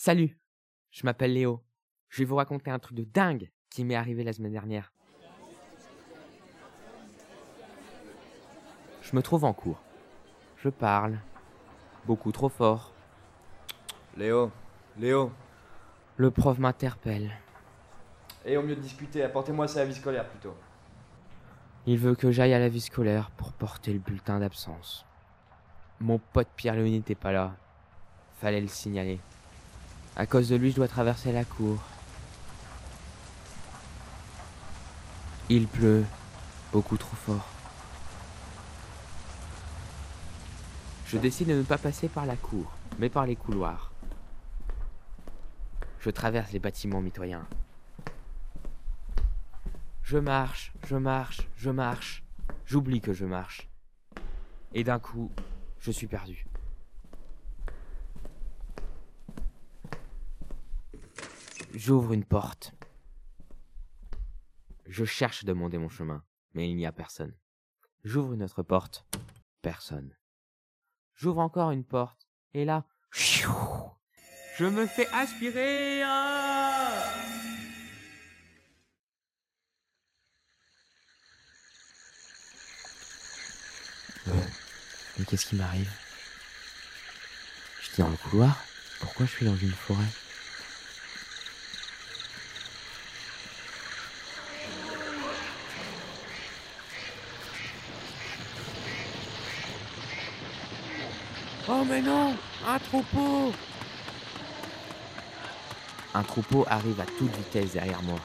Salut, je m'appelle Léo. Je vais vous raconter un truc de dingue qui m'est arrivé la semaine dernière. Je me trouve en cours. Je parle. Beaucoup trop fort. Léo, Léo. Le prof m'interpelle. Et au mieux de discuter, apportez-moi ça à la vie scolaire plutôt. Il veut que j'aille à la vie scolaire pour porter le bulletin d'absence. Mon pote Pierre-Louis n'était pas là. Fallait le signaler. À cause de lui, je dois traverser la cour. Il pleut beaucoup trop fort. Je décide de ne pas passer par la cour, mais par les couloirs. Je traverse les bâtiments mitoyens. Je marche, je marche, je marche. J'oublie que je marche. Et d'un coup, je suis perdu. J'ouvre une porte. Je cherche à demander mon chemin, mais il n'y a personne. J'ouvre une autre porte. Personne. J'ouvre encore une porte. Et là, je me fais aspirer. ah Mais qu'est-ce qui m'arrive? J'étais dans le couloir Pourquoi je suis dans une forêt? Oh mais non Un troupeau Un troupeau arrive à toute vitesse derrière moi.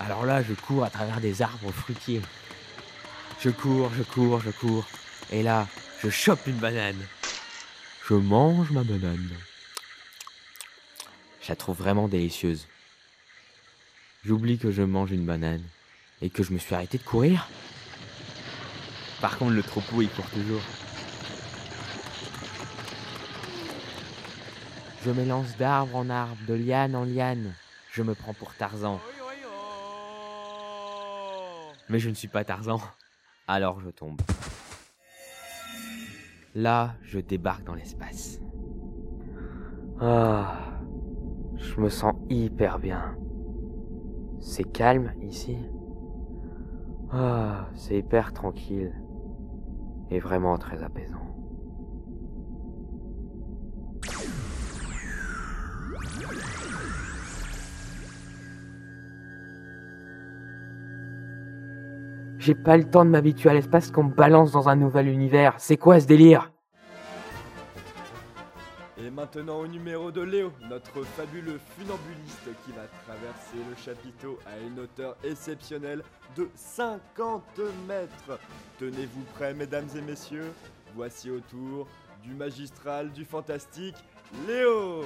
Alors là, je cours à travers des arbres fruitiers. Je cours, je cours, je cours. Et là, je chope une banane. Je mange ma banane. Je la trouve vraiment délicieuse. J'oublie que je mange une banane et que je me suis arrêté de courir. Par contre, le troupeau, il court toujours. Je m'élance d'arbre en arbre, de liane en liane. Je me prends pour Tarzan. Mais je ne suis pas Tarzan. Alors je tombe. Là, je débarque dans l'espace. Ah, je me sens hyper bien. C'est calme ici. Ah, c'est hyper tranquille. Et vraiment très apaisant. J'ai pas le temps de m'habituer à l'espace qu'on me balance dans un nouvel univers. C'est quoi ce délire? Et maintenant au numéro de Léo, notre fabuleux funambuliste qui va traverser le chapiteau à une hauteur exceptionnelle de 50 mètres. Tenez-vous prêts, mesdames et messieurs? Voici autour du magistral, du fantastique, Léo.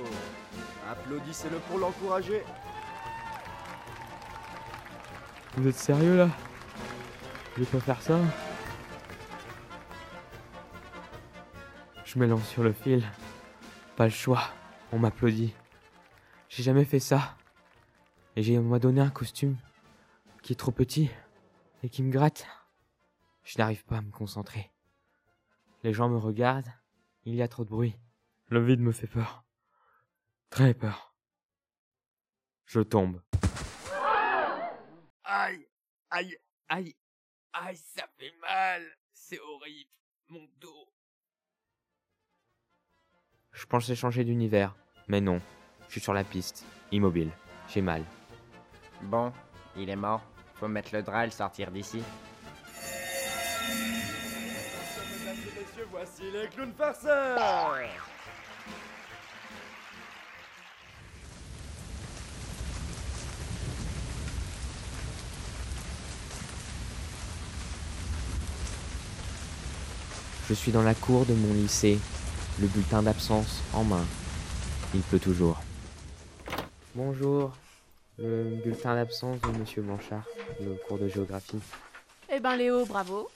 Applaudissez-le pour l'encourager. Vous êtes sérieux là? Je vais pas faire ça Je me lance sur le fil. Pas le choix. On m'applaudit. J'ai jamais fait ça. Et on m'a donné un costume qui est trop petit et qui me gratte. Je n'arrive pas à me concentrer. Les gens me regardent. Il y a trop de bruit. Le vide me fait peur. Très peur. Je tombe. Aïe, aïe, aïe, aïe, ça fait mal. C'est horrible. Mon dos. Je pensais changer d'univers, mais non. Je suis sur la piste, immobile. J'ai mal. Bon, il est mort. Faut mettre le drap et le sortir d'ici. Mesdames et messieurs, voici les clowns farceurs. Je suis dans la cour de mon lycée, le bulletin d'absence en main. Il pleut toujours. Bonjour, le bulletin d'absence de Monsieur Blanchard, le cours de géographie. Eh ben Léo, bravo.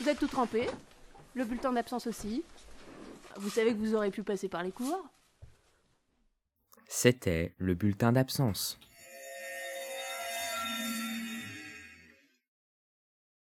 Vous êtes tout trempé. Le bulletin d'absence aussi. Vous savez que vous aurez pu passer par les cours C'était le bulletin d'absence.